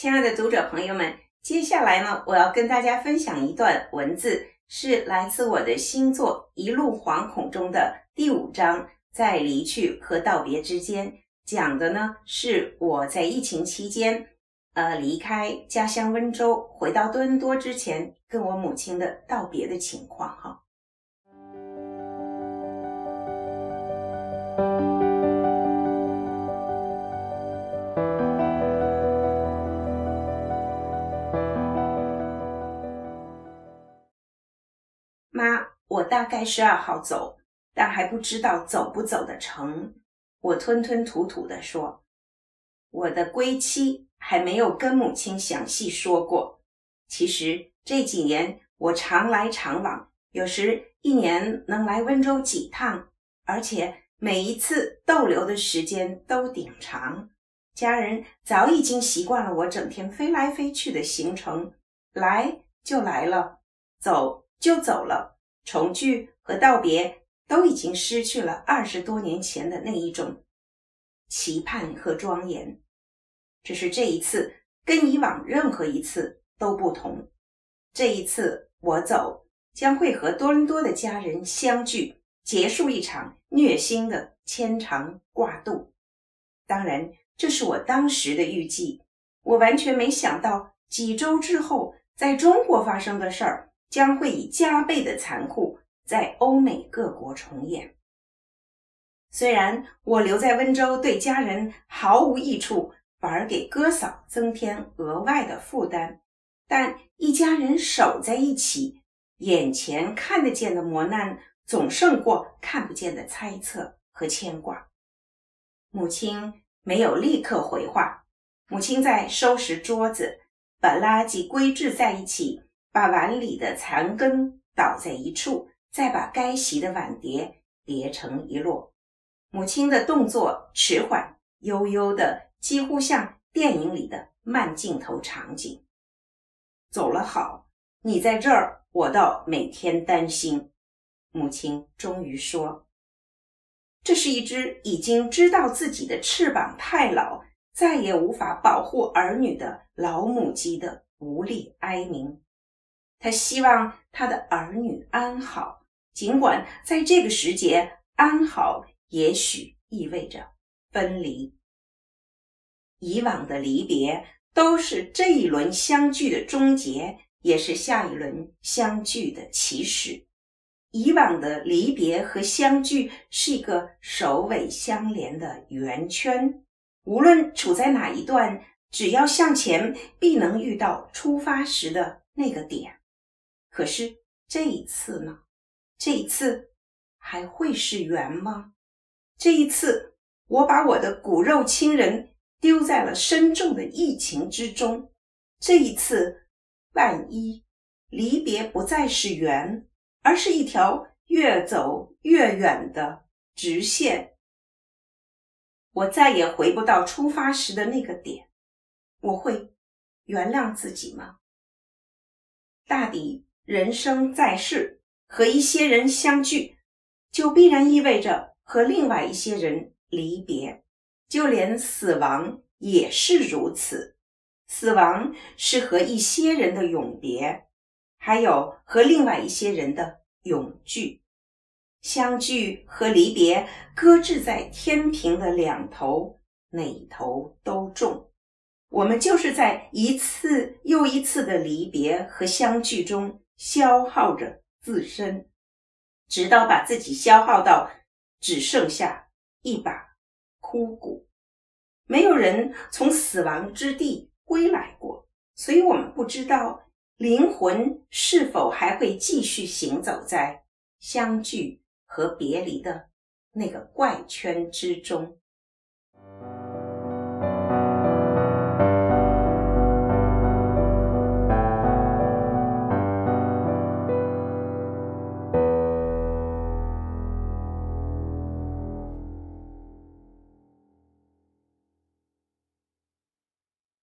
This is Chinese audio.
亲爱的读者朋友们，接下来呢，我要跟大家分享一段文字，是来自我的新作《一路惶恐》中的第五章，在离去和道别之间，讲的呢是我在疫情期间，呃，离开家乡温州，回到多伦多之前，跟我母亲的道别的情况哈。妈，我大概十二号走，但还不知道走不走得成。我吞吞吐吐地说：“我的归期还没有跟母亲详细说过。其实这几年我常来常往，有时一年能来温州几趟，而且每一次逗留的时间都顶长。家人早已经习惯了我整天飞来飞去的行程，来就来了，走。”就走了，重聚和道别都已经失去了二十多年前的那一种期盼和庄严。只是这一次跟以往任何一次都不同。这一次我走，将会和多伦多的家人相聚，结束一场虐心的牵肠挂肚。当然，这是我当时的预计。我完全没想到几周之后在中国发生的事儿。将会以加倍的残酷在欧美各国重演。虽然我留在温州对家人毫无益处，反而给哥嫂增添额外的负担，但一家人守在一起，眼前看得见的磨难总胜过看不见的猜测和牵挂。母亲没有立刻回话，母亲在收拾桌子，把垃圾归置在一起。把碗里的残羹倒在一处，再把该洗的碗碟叠成一摞。母亲的动作迟缓、悠悠的，几乎像电影里的慢镜头场景。走了好，你在这儿，我倒每天担心。母亲终于说：“这是一只已经知道自己的翅膀太老，再也无法保护儿女的老母鸡的无力哀鸣。”他希望他的儿女安好，尽管在这个时节，安好也许意味着分离。以往的离别都是这一轮相聚的终结，也是下一轮相聚的起始。以往的离别和相聚是一个首尾相连的圆圈，无论处在哪一段，只要向前，必能遇到出发时的那个点。可是这一次呢？这一次还会是圆吗？这一次，我把我的骨肉亲人丢在了深重的疫情之中。这一次，万一离别不再是圆，而是一条越走越远的直线，我再也回不到出发时的那个点，我会原谅自己吗？大抵。人生在世，和一些人相聚，就必然意味着和另外一些人离别。就连死亡也是如此，死亡是和一些人的永别，还有和另外一些人的永聚。相聚和离别搁置在天平的两头，哪头都重。我们就是在一次又一次的离别和相聚中。消耗着自身，直到把自己消耗到只剩下一把枯骨。没有人从死亡之地归来过，所以我们不知道灵魂是否还会继续行走在相聚和别离的那个怪圈之中。